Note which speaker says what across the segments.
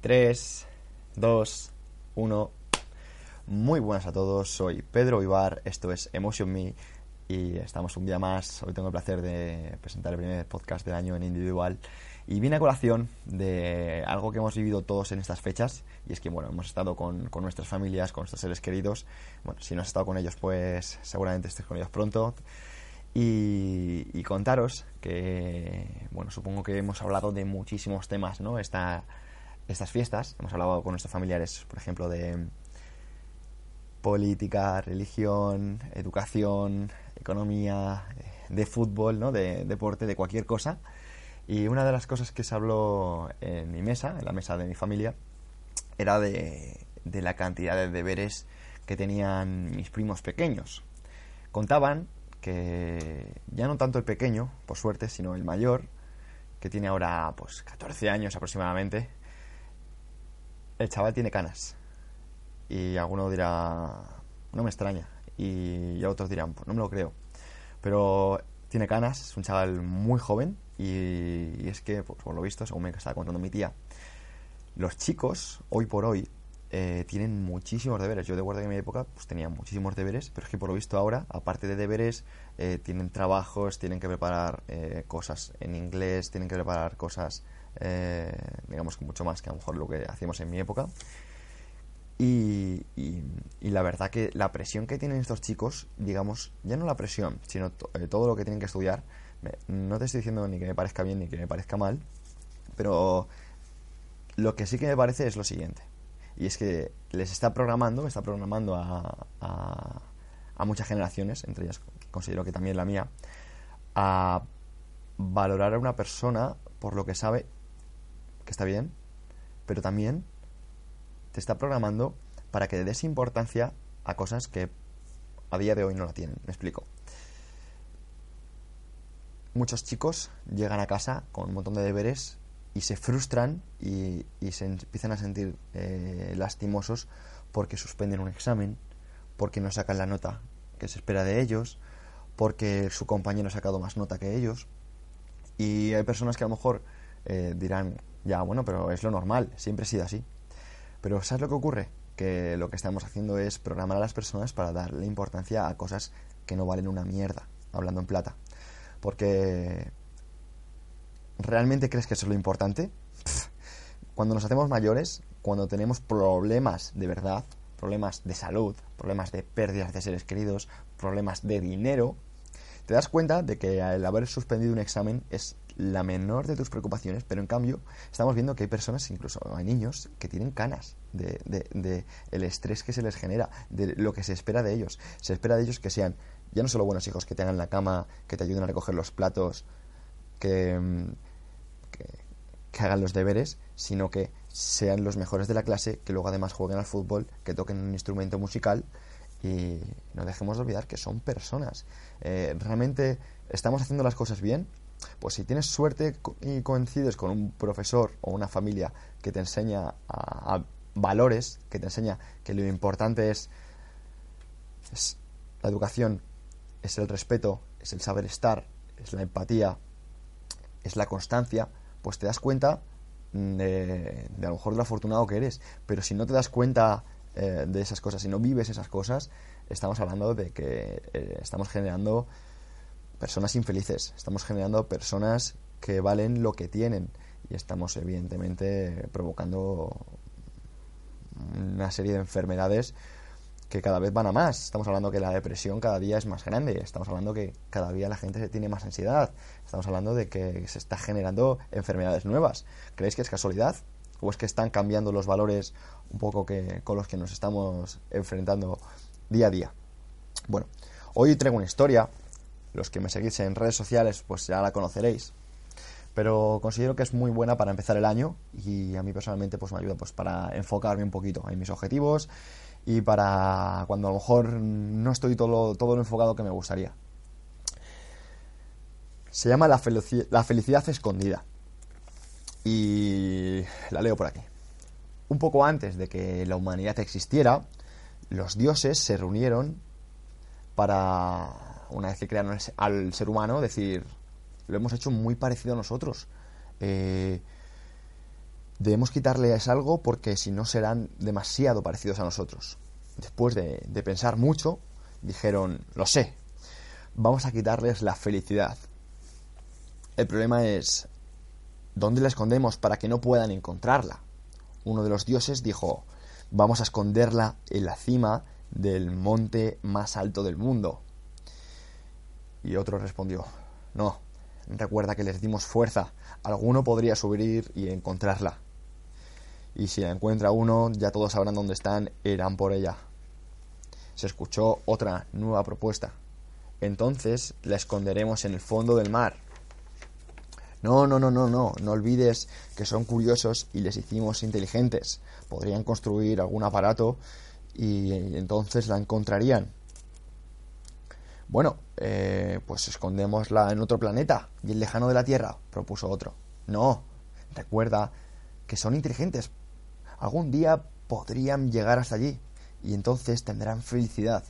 Speaker 1: 3, 2, 1. Muy buenas a todos, soy Pedro Vivar, esto es Emotion Me y estamos un día más. Hoy tengo el placer de presentar el primer podcast del año en individual y viene a colación de algo que hemos vivido todos en estas fechas y es que, bueno, hemos estado con, con nuestras familias, con nuestros seres queridos. Bueno, si no has estado con ellos, pues seguramente estés con ellos pronto. Y, contaros que, bueno, supongo que hemos hablado de muchísimos temas, ¿no? Esta, estas fiestas. Hemos hablado con nuestros familiares, por ejemplo, de política, religión, educación, economía, de fútbol, ¿no? De deporte, de cualquier cosa. Y una de las cosas que se habló en mi mesa, en la mesa de mi familia, era de, de la cantidad de deberes que tenían mis primos pequeños. Contaban que ya no tanto el pequeño, por suerte, sino el mayor, que tiene ahora pues 14 años aproximadamente, el chaval tiene canas. Y alguno dirá, no me extraña. Y otros dirán, pues no me lo creo. Pero tiene canas, es un chaval muy joven y, es que, pues, por lo visto, según me estaba contando mi tía, los chicos, hoy por hoy, eh, tienen muchísimos deberes. Yo de guardia en mi época pues tenía muchísimos deberes, pero es que por lo visto ahora, aparte de deberes, eh, tienen trabajos, tienen que preparar eh, cosas en inglés, tienen que preparar cosas, digamos, mucho más que a lo mejor lo que hacíamos en mi época. Y, la verdad que la presión que tienen estos chicos, digamos, ya no la presión, sino todo lo que tienen que estudiar, no te estoy diciendo ni que me parezca bien ni que me parezca mal, pero lo que sí que me parece es lo siguiente y es que les está programando, está programando a, a, muchas generaciones, entre ellas considero que también la mía, a valorar a una persona por lo que sabe está bien, pero también te está programando para que des importancia a cosas que a día de hoy no la tienen. Me explico. Muchos chicos llegan a casa con un montón de deberes y se frustran y, se empiezan a sentir eh, lastimosos porque suspenden un examen, porque no sacan la nota que se espera de ellos, porque su compañero ha sacado más nota que ellos. Y hay personas que a lo mejor eh, dirán, ya, bueno, pero es lo normal, siempre ha sido así. Pero ¿sabes lo que ocurre? Que lo que estamos haciendo es programar a las personas para darle importancia a cosas que no valen una mierda, hablando en plata. Porque ¿realmente crees que eso es lo importante? Cuando nos hacemos mayores, cuando tenemos problemas de verdad, problemas de salud, problemas de pérdidas de seres queridos, problemas de dinero, te das cuenta de que el haber suspendido un examen es la menor de tus preocupaciones, pero en cambio estamos viendo que hay personas, incluso hay niños, que tienen canas de, de, el estrés que se les genera, de lo que se espera de ellos. Se espera de ellos que sean ya no solo buenos hijos, que tengan la cama, que te ayuden a recoger los platos, que que, hagan los deberes, sino que sean los mejores de la clase, que luego además jueguen al fútbol, que toquen un instrumento musical y no dejemos de olvidar que son personas. Eh, ¿Realmente estamos haciendo las cosas bien? Pues si tienes suerte y coincides con un profesor o una familia que te enseña a, valores, que te enseña que lo importante es, es la educación, es el respeto, es el saber estar, es la empatía, es la constancia, pues te das cuenta de, a lo mejor lo afortunado que eres. Pero si no te das cuenta eh, de esas cosas, si no vives esas cosas, estamos hablando de que eh, estamos generando personas infelices, estamos generando personas que valen lo que tienen y estamos evidentemente provocando una serie de enfermedades que cada vez van a más. Estamos hablando que la depresión cada día es más grande, estamos hablando que cada día la gente tiene más ansiedad, estamos hablando de que se está generando enfermedades nuevas. ¿Creéis que es casualidad? ¿O es que están cambiando los valores un poco que, con los que nos estamos enfrentando día a día? Bueno, hoy traigo una historia, los que me seguís en redes sociales pues ya la conoceréis, pero considero que es muy buena para empezar el año y a mí personalmente pues me ayuda pues para enfocarme un poquito en mis objetivos y para cuando a lo mejor no estoy todo, todo lo enfocado que me gustaría. Se llama la, la felicidad escondida. Y la leo por aquí. Un poco antes de que la humanidad existiera, los dioses se reunieron para, una vez que crearon al ser humano, decir, lo hemos hecho muy parecido a nosotros. Eh, Debemos quitarles algo porque si no serán demasiado parecidos a nosotros. Después de, de pensar mucho, dijeron, lo sé, vamos a quitarles la felicidad. El problema es, ¿dónde la escondemos para que no puedan encontrarla? Uno de los dioses dijo, vamos a esconderla en la cima del monte más alto del mundo. Y otro respondió, no, recuerda que les dimos fuerza, alguno podría subir y encontrarla. Y si la encuentra uno, ya todos sabrán dónde están, irán por ella. Se escuchó otra nueva propuesta. Entonces la esconderemos en el fondo del mar. No, no, no, no, no, no olvides que son curiosos y les hicimos inteligentes. Podrían construir algún aparato y entonces la encontrarían. Bueno, eh, pues escondémosla en otro planeta, y el lejano de la Tierra, propuso otro. No, recuerda que son inteligentes. Algún día podrían llegar hasta allí y entonces tendrán felicidad.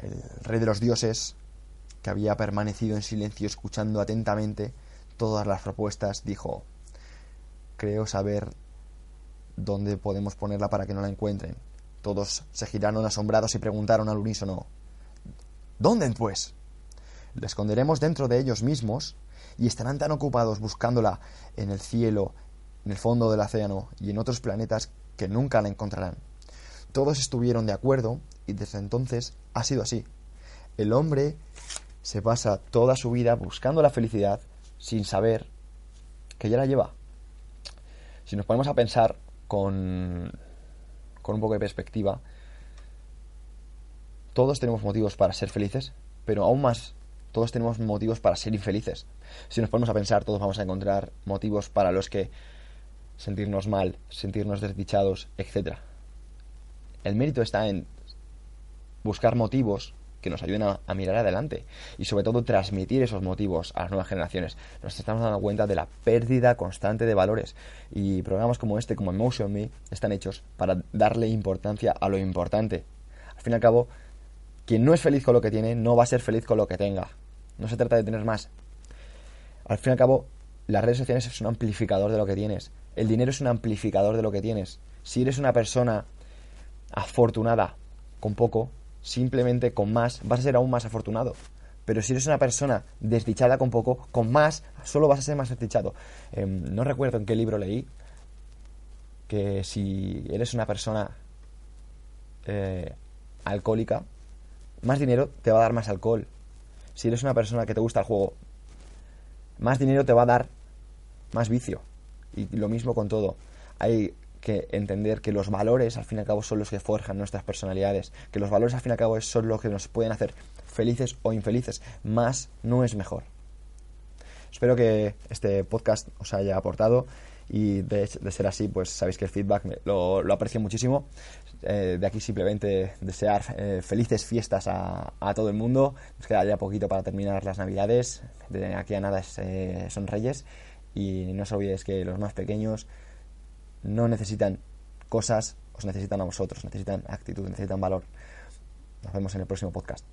Speaker 1: El rey de los dioses, que había permanecido en silencio escuchando atentamente todas las propuestas, dijo, creo saber dónde podemos ponerla para que no la encuentren. Todos se giraron asombrados y preguntaron al unísono ¿Dónde, pues? La esconderemos dentro de ellos mismos y estarán tan ocupados buscándola en el cielo, en el fondo del océano y en otros planetas que nunca la encontrarán. Todos estuvieron de acuerdo y desde entonces ha sido así. El hombre se pasa toda su vida buscando la felicidad sin saber que ya la lleva. Si nos ponemos a pensar con, con un poco de perspectiva, todos tenemos motivos para ser felices, pero aún más, todos tenemos motivos para ser infelices. Si nos ponemos a pensar, todos vamos a encontrar motivos para los que sentirnos mal, sentirnos desdichados, etc. El mérito está en buscar motivos que nos ayuden a, mirar adelante y sobre todo transmitir esos motivos a las nuevas generaciones. Nos estamos dando cuenta de la pérdida constante de valores y programas como este, como Emotion Me, están hechos para darle importancia a lo importante. Al fin y al cabo, quien no es feliz con lo que tiene no va a ser feliz con lo que tenga. No se trata de tener más. Al fin y al cabo, las redes sociales es un amplificador de lo que tienes. El dinero es un amplificador de lo que tienes. Si eres una persona afortunada con poco, simplemente con más vas a ser aún más afortunado. Pero si eres una persona desdichada con poco, con más solo vas a ser más desdichado. Em, no recuerdo en qué libro leí que si eres una persona eh, alcohólica, más dinero te va a dar más alcohol. Si eres una persona que te gusta el juego, más dinero te va a dar más vicio. Y lo mismo con todo. Hay que entender que los valores al fin y al cabo son los que forjan nuestras personalidades, que los valores al fin y al cabo son los que nos pueden hacer felices o infelices, más no es mejor. Espero que este podcast os haya aportado y de, ser así, pues sabéis que el feedback lo, aprecio muchísimo. Eh, de aquí simplemente desear eh, felices fiestas a, todo el mundo. Nos queda ya poquito para terminar las navidades. De aquí a nada eh, son reyes. Y no os olvidéis que los más pequeños no necesitan cosas, os necesitan a vosotros, necesitan actitud, necesitan valor. Nos vemos en el próximo podcast.